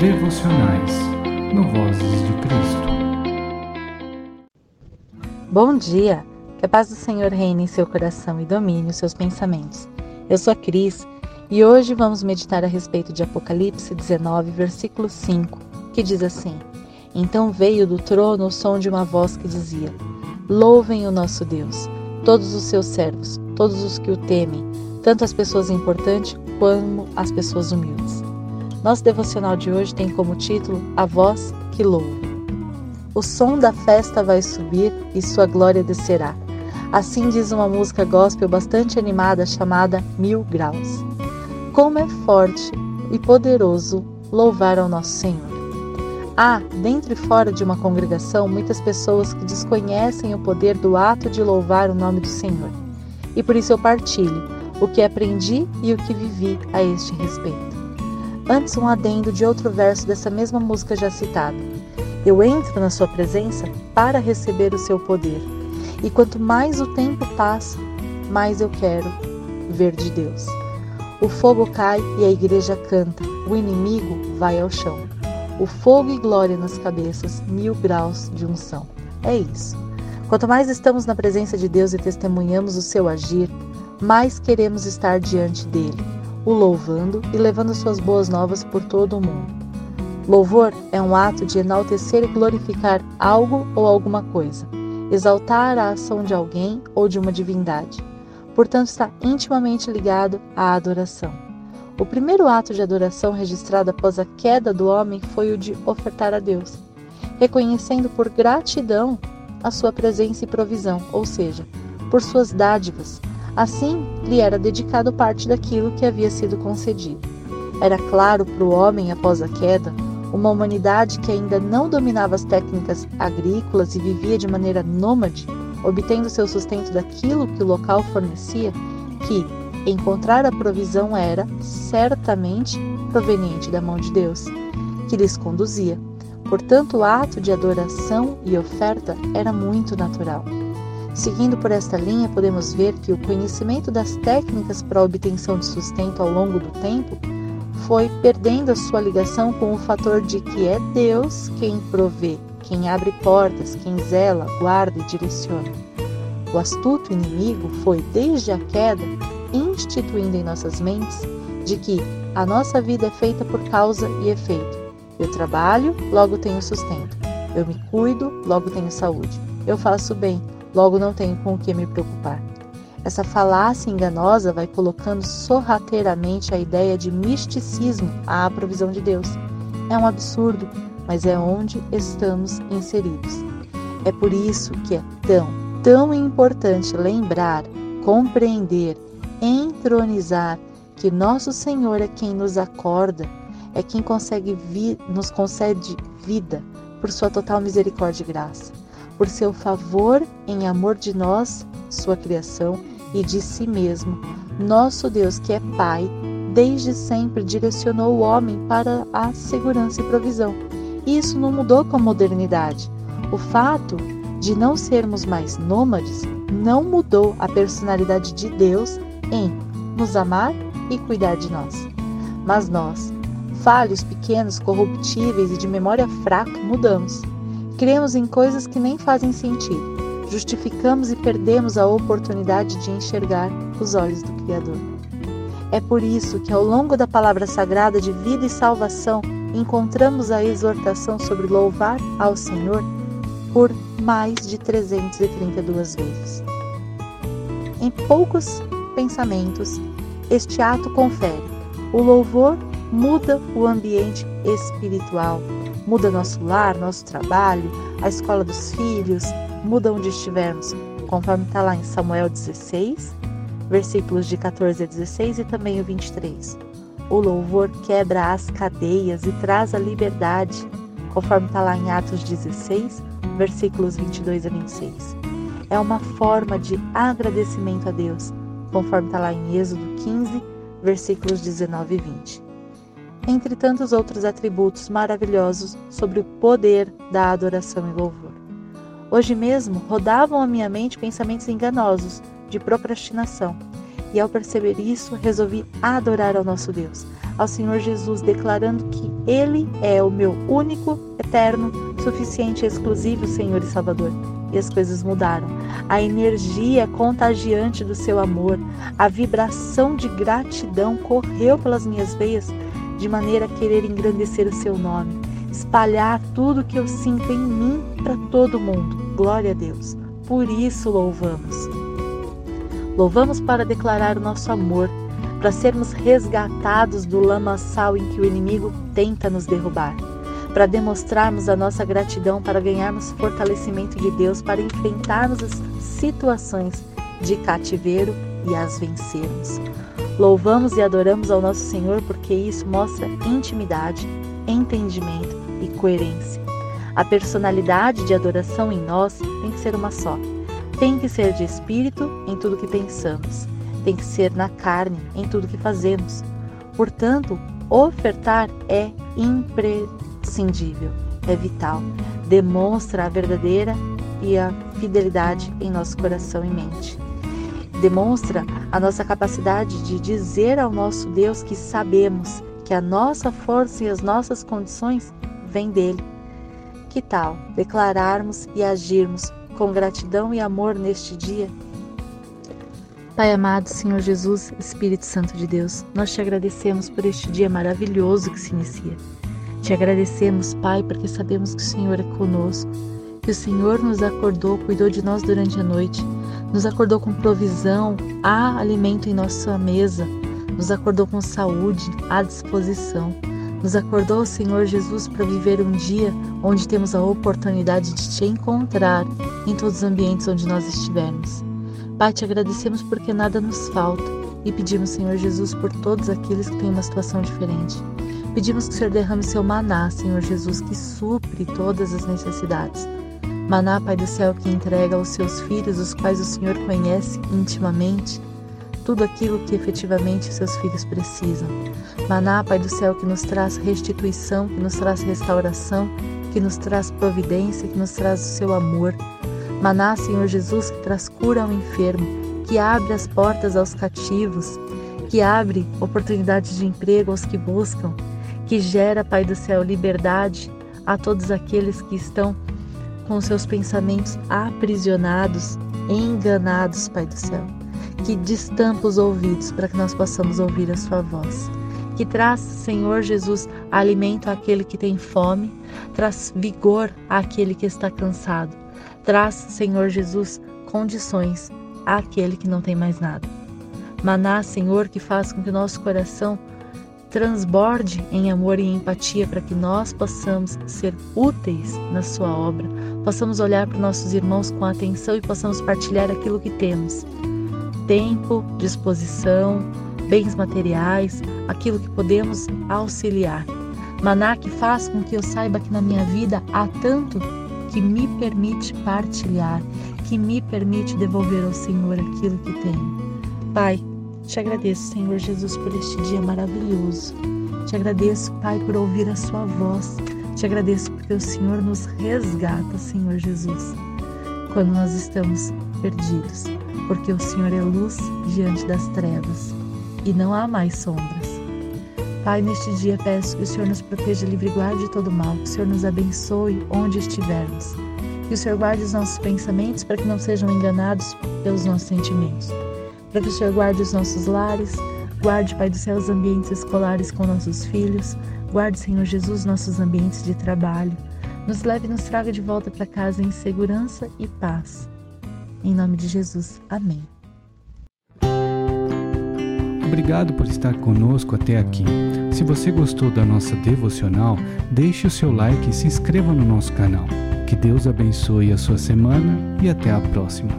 devocionais no Vozes de Cristo. Bom dia! Que a paz do Senhor reine em seu coração e domine os seus pensamentos. Eu sou a Cris e hoje vamos meditar a respeito de Apocalipse 19, versículo 5, que diz assim: Então veio do trono o som de uma voz que dizia: Louvem o nosso Deus, todos os seus servos, todos os que o temem, tanto as pessoas importantes como as pessoas humildes. Nosso devocional de hoje tem como título A Voz que Louva. O som da festa vai subir e sua glória descerá. Assim diz uma música gospel bastante animada chamada Mil Graus. Como é forte e poderoso louvar ao nosso Senhor. Há, dentro e fora de uma congregação, muitas pessoas que desconhecem o poder do ato de louvar o nome do Senhor. E por isso eu partilho o que aprendi e o que vivi a este respeito. Antes, um adendo de outro verso dessa mesma música já citada. Eu entro na Sua presença para receber o seu poder. E quanto mais o tempo passa, mais eu quero ver de Deus. O fogo cai e a igreja canta, o inimigo vai ao chão. O fogo e glória nas cabeças, mil graus de unção. É isso. Quanto mais estamos na presença de Deus e testemunhamos o seu agir, mais queremos estar diante dele, o louvando e levando suas boas novas por todo o mundo. Louvor é um ato de enaltecer e glorificar algo ou alguma coisa, exaltar a ação de alguém ou de uma divindade. Portanto, está intimamente ligado à adoração. O primeiro ato de adoração registrado após a queda do homem foi o de ofertar a Deus, reconhecendo por gratidão a sua presença e provisão, ou seja, por suas dádivas, Assim, lhe era dedicado parte daquilo que havia sido concedido. Era claro para o homem após a queda, uma humanidade que ainda não dominava as técnicas agrícolas e vivia de maneira nômade, obtendo seu sustento daquilo que o local fornecia, que encontrar a provisão era, certamente, proveniente da mão de Deus, que lhes conduzia. Portanto, o ato de adoração e oferta era muito natural. Seguindo por esta linha, podemos ver que o conhecimento das técnicas para a obtenção de sustento ao longo do tempo foi perdendo a sua ligação com o fator de que é Deus quem provê, quem abre portas, quem zela, guarda e direciona. O astuto inimigo foi, desde a queda, instituindo em nossas mentes de que a nossa vida é feita por causa e efeito. Eu trabalho, logo tenho sustento. Eu me cuido, logo tenho saúde. Eu faço bem, logo não tenho com o que me preocupar. Essa falácia enganosa vai colocando sorrateiramente a ideia de misticismo à provisão de Deus. É um absurdo, mas é onde estamos inseridos. É por isso que é tão, tão importante lembrar, compreender, entronizar que nosso Senhor é quem nos acorda, é quem consegue nos concede vida por sua total misericórdia e graça por seu favor em amor de nós, sua criação, e de si mesmo. Nosso Deus, que é Pai, desde sempre direcionou o homem para a segurança e provisão. E isso não mudou com a modernidade. O fato de não sermos mais nômades não mudou a personalidade de Deus em nos amar e cuidar de nós. Mas nós, falhos, pequenos, corruptíveis e de memória fraca, mudamos. Cremos em coisas que nem fazem sentido. Justificamos e perdemos a oportunidade de enxergar os olhos do Criador. É por isso que, ao longo da palavra sagrada de vida e salvação, encontramos a exortação sobre louvar ao Senhor por mais de 332 vezes. Em poucos pensamentos, este ato confere: o louvor muda o ambiente espiritual Muda nosso lar, nosso trabalho, a escola dos filhos, muda onde estivermos, conforme está lá em Samuel 16, versículos de 14 a 16 e também o 23. O louvor quebra as cadeias e traz a liberdade, conforme está lá em Atos 16, versículos 22 a 26. É uma forma de agradecimento a Deus, conforme está lá em Êxodo 15, versículos 19 e 20 entre tantos outros atributos maravilhosos sobre o poder da adoração e louvor. Hoje mesmo rodavam à minha mente pensamentos enganosos, de procrastinação, e ao perceber isso, resolvi adorar ao nosso Deus, ao Senhor Jesus, declarando que Ele é o meu único, eterno, suficiente e exclusivo Senhor e Salvador. E as coisas mudaram. A energia contagiante do seu amor, a vibração de gratidão correu pelas minhas veias, de maneira a querer engrandecer o seu nome, espalhar tudo que eu sinto em mim para todo mundo. Glória a Deus. Por isso louvamos. Louvamos para declarar o nosso amor, para sermos resgatados do lamaçal em que o inimigo tenta nos derrubar, para demonstrarmos a nossa gratidão, para ganharmos fortalecimento de Deus, para enfrentarmos as situações de cativeiro e as vencermos. Louvamos e adoramos ao nosso Senhor porque isso mostra intimidade, entendimento e coerência. A personalidade de adoração em nós tem que ser uma só tem que ser de espírito em tudo que pensamos, tem que ser na carne em tudo que fazemos. Portanto, ofertar é imprescindível, é vital, demonstra a verdadeira e a fidelidade em nosso coração e mente. Demonstra a nossa capacidade de dizer ao nosso Deus que sabemos que a nossa força e as nossas condições vêm dele. Que tal declararmos e agirmos com gratidão e amor neste dia. Pai amado, Senhor Jesus, Espírito Santo de Deus, nós te agradecemos por este dia maravilhoso que se inicia. Te agradecemos, Pai, porque sabemos que o Senhor é conosco, que o Senhor nos acordou, cuidou de nós durante a noite, nos acordou com provisão, há alimento em nossa mesa, nos acordou com saúde à disposição. Nos acordou, Senhor Jesus, para viver um dia onde temos a oportunidade de te encontrar em todos os ambientes onde nós estivermos. Pai, te agradecemos porque nada nos falta e pedimos, Senhor Jesus, por todos aqueles que têm uma situação diferente. Pedimos que o Senhor derrame seu maná, Senhor Jesus, que supre todas as necessidades. Maná, Pai do céu, que entrega aos seus filhos, os quais o Senhor conhece intimamente tudo aquilo que efetivamente seus filhos precisam. Maná, Pai do céu, que nos traz restituição, que nos traz restauração, que nos traz providência, que nos traz o seu amor. Maná, Senhor Jesus, que traz cura ao enfermo, que abre as portas aos cativos, que abre oportunidades de emprego aos que buscam, que gera, Pai do céu, liberdade a todos aqueles que estão com seus pensamentos aprisionados, enganados, Pai do céu que destampa os ouvidos para que nós possamos ouvir a Sua voz. Que traz, Senhor Jesus, alimento àquele que tem fome, traz vigor àquele que está cansado, traz, Senhor Jesus, condições àquele que não tem mais nada. Maná, Senhor, que faz com que o nosso coração transborde em amor e empatia para que nós possamos ser úteis na Sua obra, possamos olhar para nossos irmãos com atenção e possamos partilhar aquilo que temos tempo, disposição, bens materiais, aquilo que podemos auxiliar. Maná que faz com que eu saiba que na minha vida há tanto que me permite partilhar, que me permite devolver ao Senhor aquilo que tenho. Pai, te agradeço, Senhor Jesus, por este dia maravilhoso. Te agradeço, Pai, por ouvir a Sua voz. Te agradeço porque o Senhor nos resgata, Senhor Jesus, quando nós estamos perdidos porque o Senhor é luz diante das trevas e não há mais sombras. Pai, neste dia peço que o Senhor nos proteja livre e guarde de todo mal, que o Senhor nos abençoe onde estivermos, que o Senhor guarde os nossos pensamentos para que não sejam enganados pelos nossos sentimentos, Senhor guarde os nossos lares, guarde, Pai do céu, os ambientes escolares com nossos filhos, guarde, Senhor Jesus, nossos ambientes de trabalho, nos leve e nos traga de volta para casa em segurança e paz. Em nome de Jesus. Amém. Obrigado por estar conosco até aqui. Se você gostou da nossa devocional, deixe o seu like e se inscreva no nosso canal. Que Deus abençoe a sua semana e até a próxima.